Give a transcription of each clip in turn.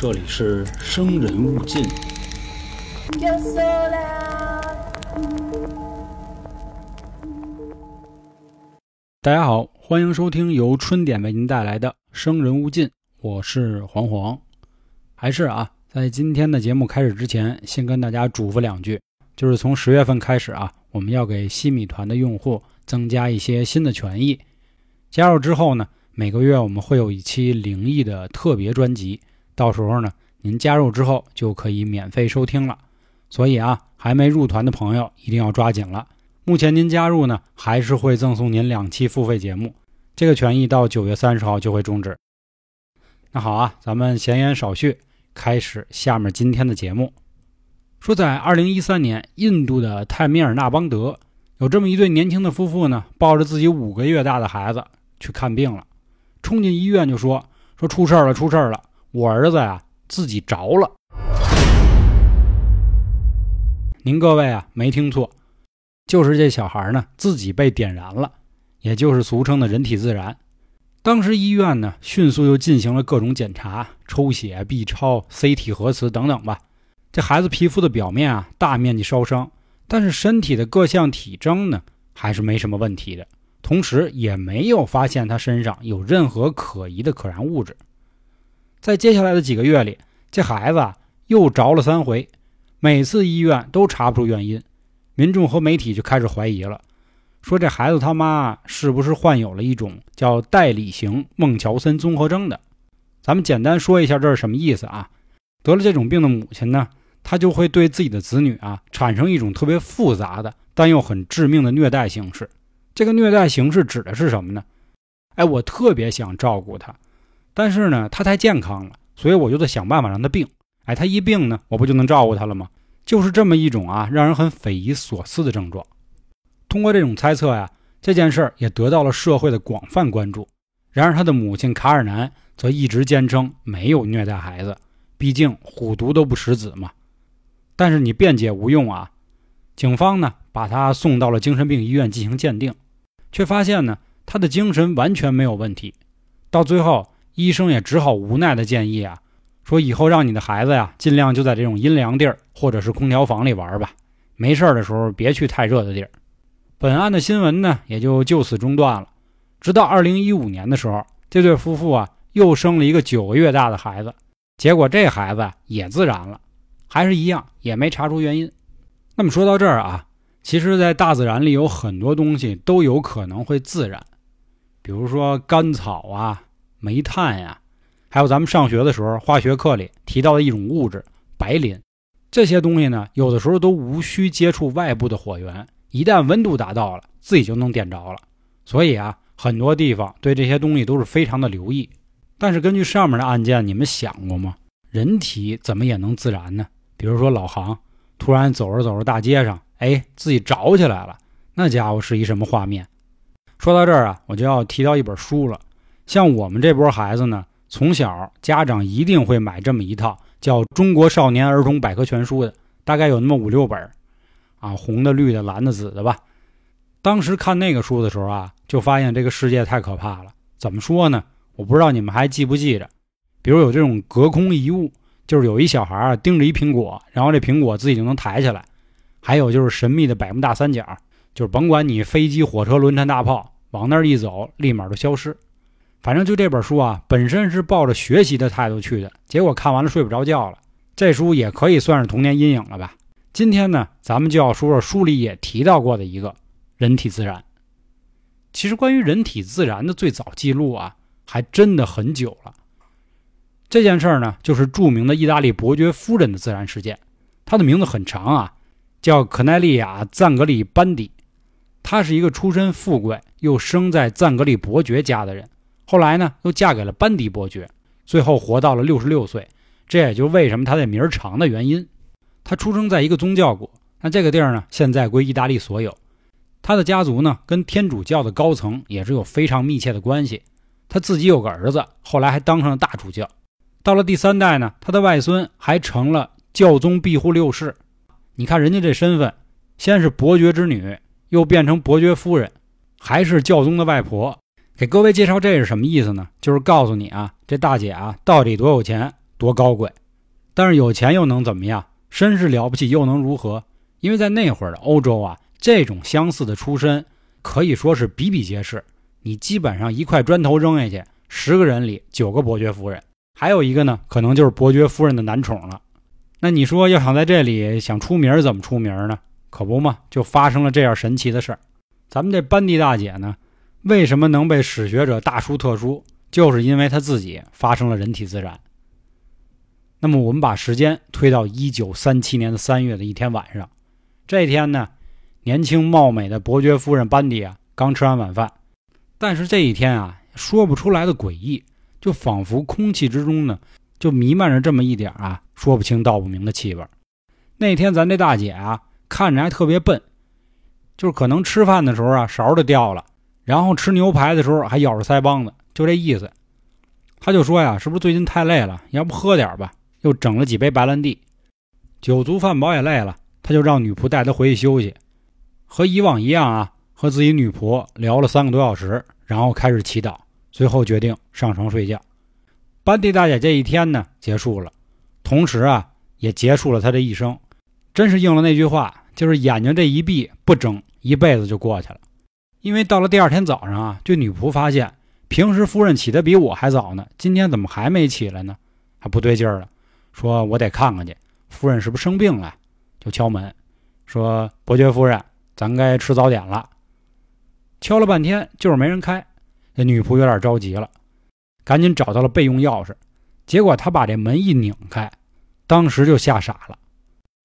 这里是生人勿近。大家好，欢迎收听由春点为您带来的《生人勿近》，我是黄黄。还是啊，在今天的节目开始之前，先跟大家嘱咐两句，就是从十月份开始啊，我们要给西米团的用户增加一些新的权益。加入之后呢，每个月我们会有一期灵异的特别专辑，到时候呢，您加入之后就可以免费收听了。所以啊，还没入团的朋友一定要抓紧了。目前您加入呢，还是会赠送您两期付费节目，这个权益到九月三十号就会终止。那好啊，咱们闲言少叙，开始下面今天的节目。说在二零一三年，印度的泰米尔纳邦德有这么一对年轻的夫妇呢，抱着自己五个月大的孩子去看病了，冲进医院就说说出事儿了，出事儿了，我儿子呀自己着了。您各位啊，没听错。就是这小孩呢，自己被点燃了，也就是俗称的人体自燃。当时医院呢，迅速又进行了各种检查，抽血、B 超、CT 核磁等等吧。这孩子皮肤的表面啊，大面积烧伤，但是身体的各项体征呢，还是没什么问题的。同时，也没有发现他身上有任何可疑的可燃物质。在接下来的几个月里，这孩子，又着了三回，每次医院都查不出原因。民众和媒体就开始怀疑了，说这孩子他妈是不是患有了一种叫代理型孟乔森综合征的？咱们简单说一下这是什么意思啊？得了这种病的母亲呢，她就会对自己的子女啊产生一种特别复杂的但又很致命的虐待形式。这个虐待形式指的是什么呢？哎，我特别想照顾他，但是呢，他太健康了，所以我就得想办法让他病。哎，他一病呢，我不就能照顾他了吗？就是这么一种啊，让人很匪夷所思的症状。通过这种猜测呀，这件事儿也得到了社会的广泛关注。然而，他的母亲卡尔南则一直坚称没有虐待孩子，毕竟虎毒都不食子嘛。但是你辩解无用啊！警方呢，把他送到了精神病医院进行鉴定，却发现呢，他的精神完全没有问题。到最后，医生也只好无奈的建议啊。说以后让你的孩子呀，尽量就在这种阴凉地儿或者是空调房里玩吧，没事的时候别去太热的地儿。本案的新闻呢，也就就此中断了。直到二零一五年的时候，这对夫妇啊又生了一个九个月大的孩子，结果这孩子也自燃了，还是一样，也没查出原因。那么说到这儿啊，其实，在大自然里有很多东西都有可能会自燃，比如说干草啊、煤炭呀。还有咱们上学的时候，化学课里提到的一种物质白磷，这些东西呢，有的时候都无需接触外部的火源，一旦温度达到了，自己就能点着了。所以啊，很多地方对这些东西都是非常的留意。但是根据上面的案件，你们想过吗？人体怎么也能自燃呢？比如说老杭突然走着走着大街上，哎，自己着起来了，那家伙是一什么画面？说到这儿啊，我就要提到一本书了。像我们这波孩子呢。从小家长一定会买这么一套叫《中国少年儿童百科全书》的，大概有那么五六本啊，红的、绿的、蓝的、紫的吧。当时看那个书的时候啊，就发现这个世界太可怕了。怎么说呢？我不知道你们还记不记着，比如有这种隔空遗物，就是有一小孩啊盯着一苹果，然后这苹果自己就能抬起来；还有就是神秘的百慕大三角，就是甭管你飞机、火车、轮船、大炮往那儿一走，立马就消失。反正就这本书啊，本身是抱着学习的态度去的，结果看完了睡不着觉了。这书也可以算是童年阴影了吧。今天呢，咱们就要说说书里也提到过的一个人体自燃。其实关于人体自燃的最早记录啊，还真的很久了。这件事儿呢，就是著名的意大利伯爵夫人的自燃事件。她的名字很长啊，叫可奈利亚·赞格里班迪。她是一个出身富贵又生在赞格里伯爵家的人。后来呢，又嫁给了班迪伯爵，最后活到了六十六岁。这也就为什么他的名儿长的原因。他出生在一个宗教国，那这个地儿呢，现在归意大利所有。他的家族呢，跟天主教的高层也是有非常密切的关系。他自己有个儿子，后来还当上了大主教。到了第三代呢，他的外孙还成了教宗庇护六世。你看人家这身份，先是伯爵之女，又变成伯爵夫人，还是教宗的外婆。给各位介绍这是什么意思呢？就是告诉你啊，这大姐啊到底多有钱，多高贵。但是有钱又能怎么样？身世了不起又能如何？因为在那会儿的欧洲啊，这种相似的出身可以说是比比皆是。你基本上一块砖头扔下去，十个人里九个伯爵夫人，还有一个呢，可能就是伯爵夫人的男宠了。那你说要想在这里想出名，怎么出名呢？可不嘛，就发生了这样神奇的事儿。咱们这班蒂大姐呢，为什么能被史学者大书特书？就是因为他自己发生了人体自燃。那么我们把时间推到一九三七年的三月的一天晚上，这天呢，年轻貌美的伯爵夫人班迪啊，刚吃完晚饭。但是这一天啊，说不出来的诡异，就仿佛空气之中呢，就弥漫着这么一点啊，说不清道不明的气味。那天咱这大姐啊，看着还特别笨，就是可能吃饭的时候啊，勺就掉了，然后吃牛排的时候还咬着腮帮子，就这意思。他就说呀，是不是最近太累了？要不喝点吧？又整了几杯白兰地。酒足饭饱也累了，他就让女仆带他回去休息。和以往一样啊。和自己女仆聊了三个多小时，然后开始祈祷，最后决定上床睡觉。班蒂大姐这一天呢结束了，同时啊也结束了她这一生。真是应了那句话，就是眼睛这一闭，不睁，一辈子就过去了。因为到了第二天早上啊，这女仆发现平时夫人起的比我还早呢，今天怎么还没起来呢？还不对劲儿了，说我得看看去，夫人是不是生病了？就敲门，说伯爵夫人，咱该吃早点了。敲了半天，就是没人开。这女仆有点着急了，赶紧找到了备用钥匙。结果她把这门一拧开，当时就吓傻了。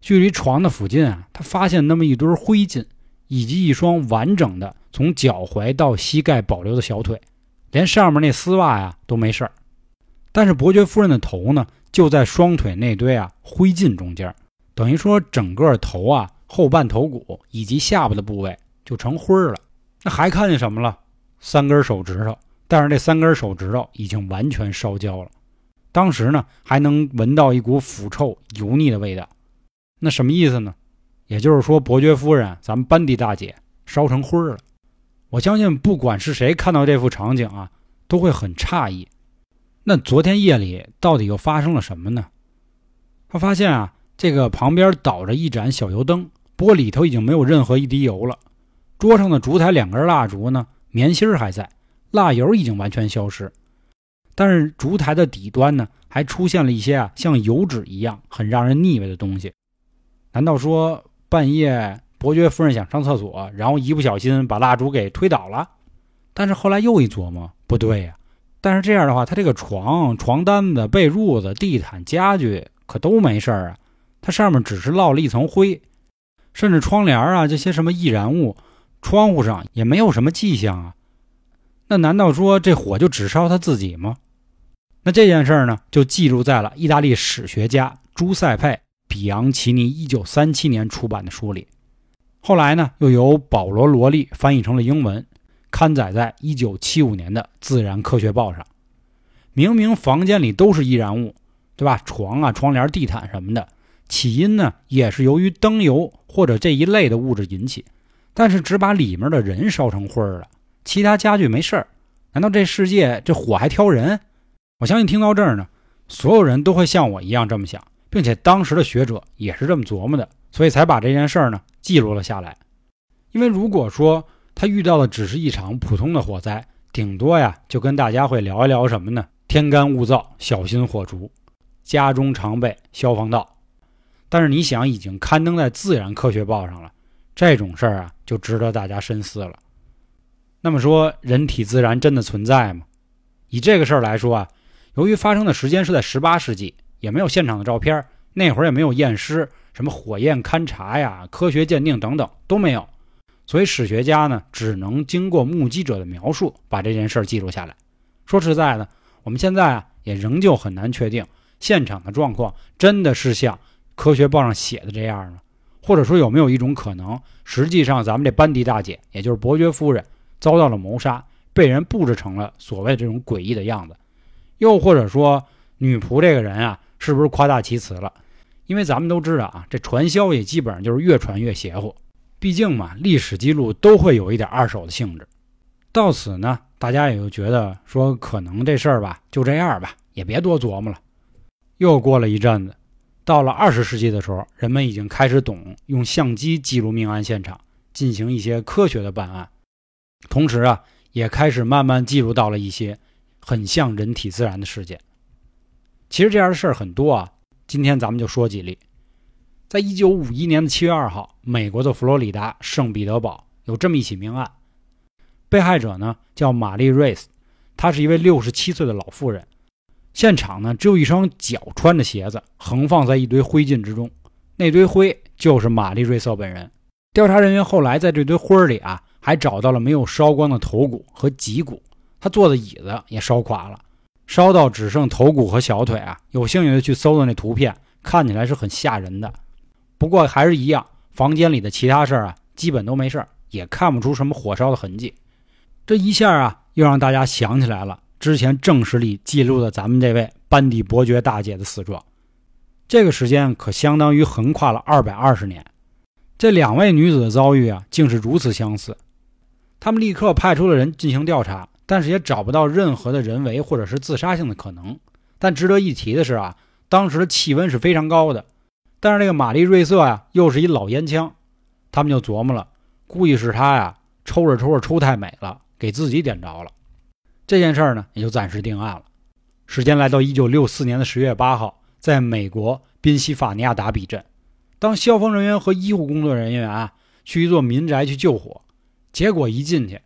距离床的附近啊，她发现那么一堆灰烬，以及一双完整的从脚踝到膝盖保留的小腿，连上面那丝袜呀都没事儿。但是伯爵夫人的头呢，就在双腿那堆啊灰烬中间，等于说整个头啊后半头骨以及下巴的部位就成灰儿了。那还看见什么了？三根手指头，但是这三根手指头已经完全烧焦了。当时呢，还能闻到一股腐臭、油腻的味道。那什么意思呢？也就是说，伯爵夫人，咱们班迪大姐烧成灰了。我相信，不管是谁看到这幅场景啊，都会很诧异。那昨天夜里到底又发生了什么呢？他发现啊，这个旁边倒着一盏小油灯，不过里头已经没有任何一滴油了。桌上的烛台两根蜡烛呢，棉芯儿还在，蜡油已经完全消失。但是烛台的底端呢，还出现了一些啊，像油脂一样很让人腻味的东西。难道说半夜伯爵夫人想上厕所，然后一不小心把蜡烛给推倒了？但是后来又一琢磨，不对呀。但是这样的话，他这个床、床单子、被褥子、地毯、家具可都没事儿啊，它上面只是落了一层灰，甚至窗帘啊这些什么易燃物。窗户上也没有什么迹象啊，那难道说这火就只烧他自己吗？那这件事呢，就记录在了意大利史学家朱塞佩·比昂奇尼1937年出版的书里。后来呢，又由保罗·罗利翻译成了英文，刊载在1975年的《自然科学报》上。明明房间里都是易燃物，对吧？床啊、窗帘、地毯什么的，起因呢，也是由于灯油或者这一类的物质引起。但是只把里面的人烧成灰了，其他家具没事儿。难道这世界这火还挑人？我相信听到这儿呢，所有人都会像我一样这么想，并且当时的学者也是这么琢磨的，所以才把这件事儿呢记录了下来。因为如果说他遇到的只是一场普通的火灾，顶多呀就跟大家会聊一聊什么呢？天干物燥，小心火烛，家中常备消防道。但是你想，已经刊登在《自然科学报》上了。这种事儿啊，就值得大家深思了。那么说，人体自燃真的存在吗？以这个事儿来说啊，由于发生的时间是在十八世纪，也没有现场的照片，那会儿也没有验尸，什么火焰勘查呀、科学鉴定等等都没有，所以史学家呢，只能经过目击者的描述，把这件事儿记录下来。说实在的，我们现在啊，也仍旧很难确定现场的状况真的是像科学报上写的这样呢。或者说有没有一种可能，实际上咱们这班迪大姐，也就是伯爵夫人，遭到了谋杀，被人布置成了所谓这种诡异的样子？又或者说，女仆这个人啊，是不是夸大其词了？因为咱们都知道啊，这传销也基本上就是越传越邪乎。毕竟嘛，历史记录都会有一点二手的性质。到此呢，大家也就觉得说，可能这事儿吧，就这样吧，也别多琢磨了。又过了一阵子，到了二十世纪的时候，人们已经开始懂用相机记录命案现场，进行一些科学的办案。同时啊，也开始慢慢记录到了一些很像人体自燃的事件。其实这样的事儿很多啊，今天咱们就说几例。在一九五一年的七月二号，美国的佛罗里达圣彼得堡有这么一起命案，被害者呢叫玛丽瑞斯，她是一位六十七岁的老妇人。现场呢只有一双脚穿着鞋子横放在一堆灰烬之中，那堆灰就是玛丽瑞瑟本人。调查人员后来在这堆灰里啊，还找到了没有烧光的头骨和脊骨，他坐的椅子也烧垮了，烧到只剩头骨和小腿啊。有兴趣的去搜搜那图片，看起来是很吓人的。不过还是一样，房间里的其他事儿啊，基本都没事儿，也看不出什么火烧的痕迹。这一下啊，又让大家想起来了之前正史里记录的咱们这位班底伯爵大姐的死状。这个时间可相当于横跨了二百二十年。这两位女子的遭遇啊，竟是如此相似。他们立刻派出了人进行调查，但是也找不到任何的人为或者是自杀性的可能。但值得一提的是啊，当时的气温是非常高的。但是这个玛丽瑞瑟呀，又是一老烟枪，他们就琢磨了，估计是他呀，抽着抽着抽太美了，给自己点着了。这件事儿呢，也就暂时定案了。时间来到一九六四年的十月八号，在美国宾夕法尼亚达比镇，当消防人员和医护工作人员啊去一座民宅去救火，结果一进去，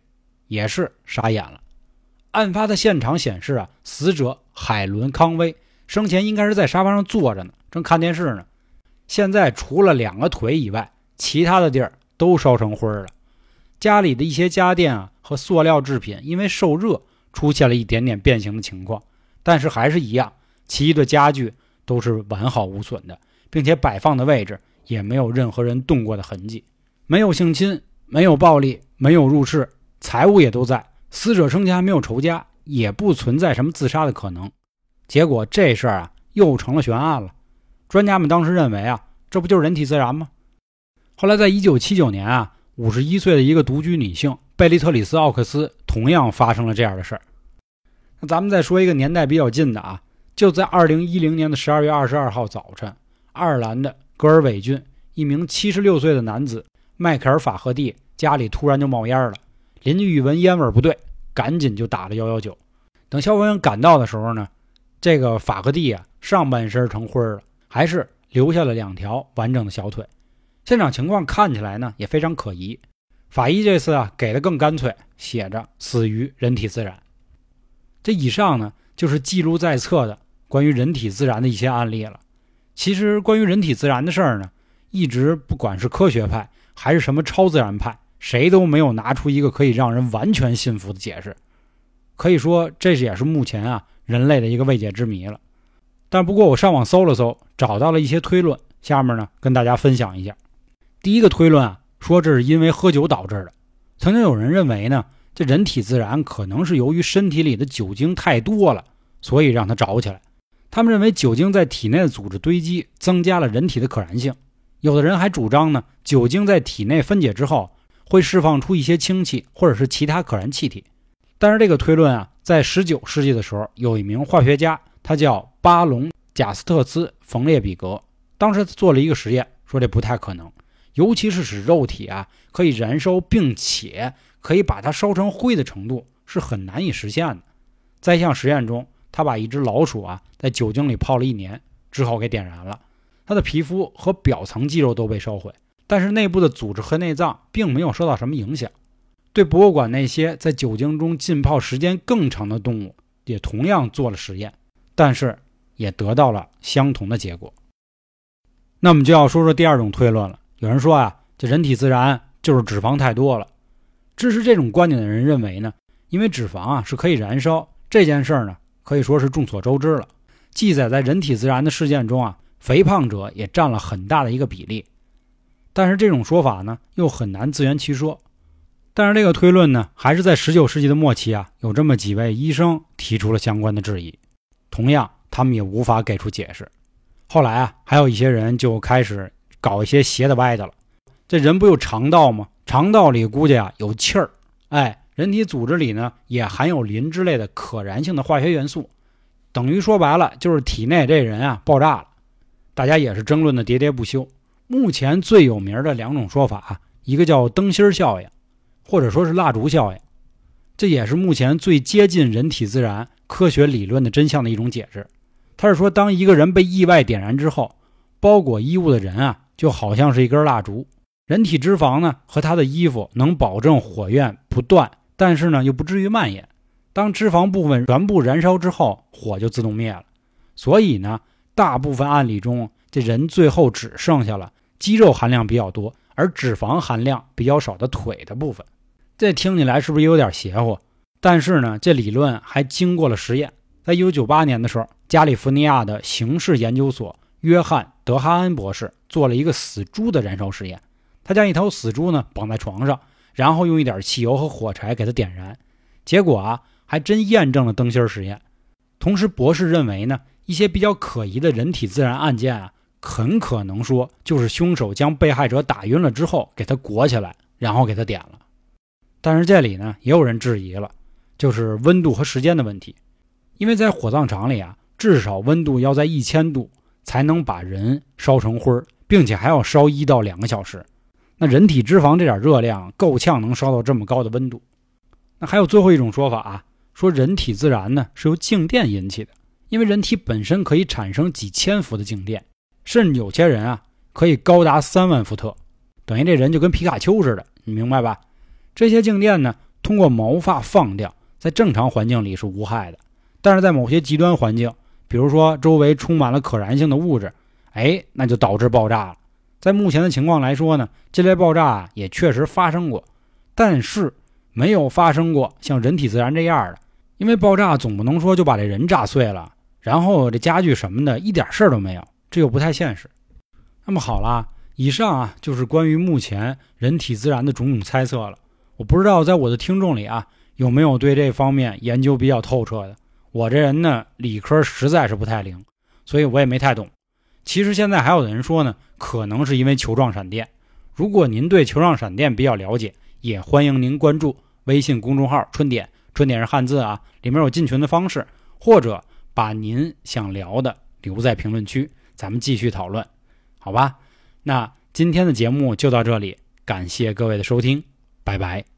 也是傻眼了。案发的现场显示啊，死者海伦康威生前应该是在沙发上坐着呢，正看电视呢。现在除了两个腿以外，其他的地儿都烧成灰了。家里的一些家电啊和塑料制品，因为受热出现了一点点变形的情况，但是还是一样，其余的家具都是完好无损的，并且摆放的位置也没有任何人动过的痕迹，没有性侵，没有暴力，没有入室，财物也都在。死者生前还没有仇家，也不存在什么自杀的可能。结果这事儿啊又成了悬案了。专家们当时认为啊，这不就是人体自燃吗？后来在1979年啊，五十一岁的一个独居女性贝利特里斯·奥克斯同样发生了这样的事儿。那咱们再说一个年代比较近的啊，就在2010年的12月22号早晨，爱尔兰的格尔韦郡一名76岁的男子迈克尔·法赫蒂家里突然就冒烟了，邻居一闻烟味不对，赶紧就打了119。等消防员赶到的时候呢，这个法克蒂啊上半身成灰了。还是留下了两条完整的小腿，现场情况看起来呢也非常可疑。法医这次啊给的更干脆，写着死于人体自燃。这以上呢就是记录在册的关于人体自燃的一些案例了。其实关于人体自燃的事儿呢，一直不管是科学派还是什么超自然派，谁都没有拿出一个可以让人完全信服的解释。可以说，这也是目前啊人类的一个未解之谜了。但不过我上网搜了搜，找到了一些推论，下面呢跟大家分享一下。第一个推论啊，说这是因为喝酒导致的。曾经有人认为呢，这人体自燃可能是由于身体里的酒精太多了，所以让它着起来。他们认为酒精在体内的组织堆积，增加了人体的可燃性。有的人还主张呢，酒精在体内分解之后，会释放出一些氢气或者是其他可燃气体。但是这个推论啊，在19世纪的时候，有一名化学家。他叫巴隆·贾斯特斯·冯列比格。当时做了一个实验，说这不太可能，尤其是使肉体啊可以燃烧，并且可以把它烧成灰的程度是很难以实现的。在一项实验中，他把一只老鼠啊在酒精里泡了一年之后给点燃了，它的皮肤和表层肌肉都被烧毁，但是内部的组织和内脏并没有受到什么影响。对博物馆那些在酒精中浸泡时间更长的动物，也同样做了实验。但是也得到了相同的结果。那我们就要说说第二种推论了。有人说啊，这人体自燃就是脂肪太多了。支持这种观点的人认为呢，因为脂肪啊是可以燃烧，这件事儿呢可以说是众所周知了。记载在人体自燃的事件中啊，肥胖者也占了很大的一个比例。但是这种说法呢又很难自圆其说。但是这个推论呢，还是在十九世纪的末期啊，有这么几位医生提出了相关的质疑。同样，他们也无法给出解释。后来啊，还有一些人就开始搞一些邪的歪的了。这人不有肠道吗？肠道里估计啊有气儿，哎，人体组织里呢也含有磷之类的可燃性的化学元素。等于说白了就是体内这人啊爆炸了。大家也是争论的喋喋不休。目前最有名的两种说法，一个叫灯芯效应，或者说是蜡烛效应，这也是目前最接近人体自然科学理论的真相的一种解释。他是说，当一个人被意外点燃之后，包裹衣物的人啊，就好像是一根蜡烛。人体脂肪呢和他的衣服能保证火焰不断，但是呢又不至于蔓延。当脂肪部分全部燃烧之后，火就自动灭了。所以呢，大部分案例中，这人最后只剩下了肌肉含量比较多而脂肪含量比较少的腿的部分。这听起来是不是有点邪乎？但是呢，这理论还经过了实验。在一九九八年的时候，加利福尼亚的刑事研究所约翰·德哈恩博士做了一个死猪的燃烧实验。他将一头死猪呢绑在床上，然后用一点汽油和火柴给它点燃，结果啊还真验证了灯芯实验。同时，博士认为呢一些比较可疑的人体自然案件啊，很可能说就是凶手将被害者打晕了之后给他裹起来，然后给他点了。但是这里呢也有人质疑了，就是温度和时间的问题，因为在火葬场里啊，至少温度要在一千度才能把人烧成灰并且还要烧一到两个小时。那人体脂肪这点热量够呛能烧到这么高的温度。那还有最后一种说法啊，说人体自燃呢是由静电引起的，因为人体本身可以产生几千伏的静电，甚至有些人啊可以高达三万伏特，等于这人就跟皮卡丘似的，你明白吧？这些静电呢通过毛发放掉，在正常环境里是无害的，但是在某些极端环境，比如说周围充满了可燃性的物质，哎，那就导致爆炸了。在目前的情况来说呢，这类爆炸也确实发生过，但是没有发生过像人体自燃这样的。因为爆炸总不能说就把这人炸碎了，然后这家具什么的一点事儿都没有，这又不太现实。那么好了，以上啊就是关于目前人体自燃的种种猜测了。我不知道在我的听众里啊有没有对这方面研究比较透彻的。我这人呢理科实在是不太灵，所以我也没太懂。其实现在还有的人说呢，可能是因为球状闪电。如果您对球状闪电比较了解，也欢迎您关注微信公众号“春点”，春点是汉字啊，里面有进群的方式，或者把您想聊的留在评论区，咱们继续讨论，好吧？那今天的节目就到这里，感谢各位的收听，拜拜。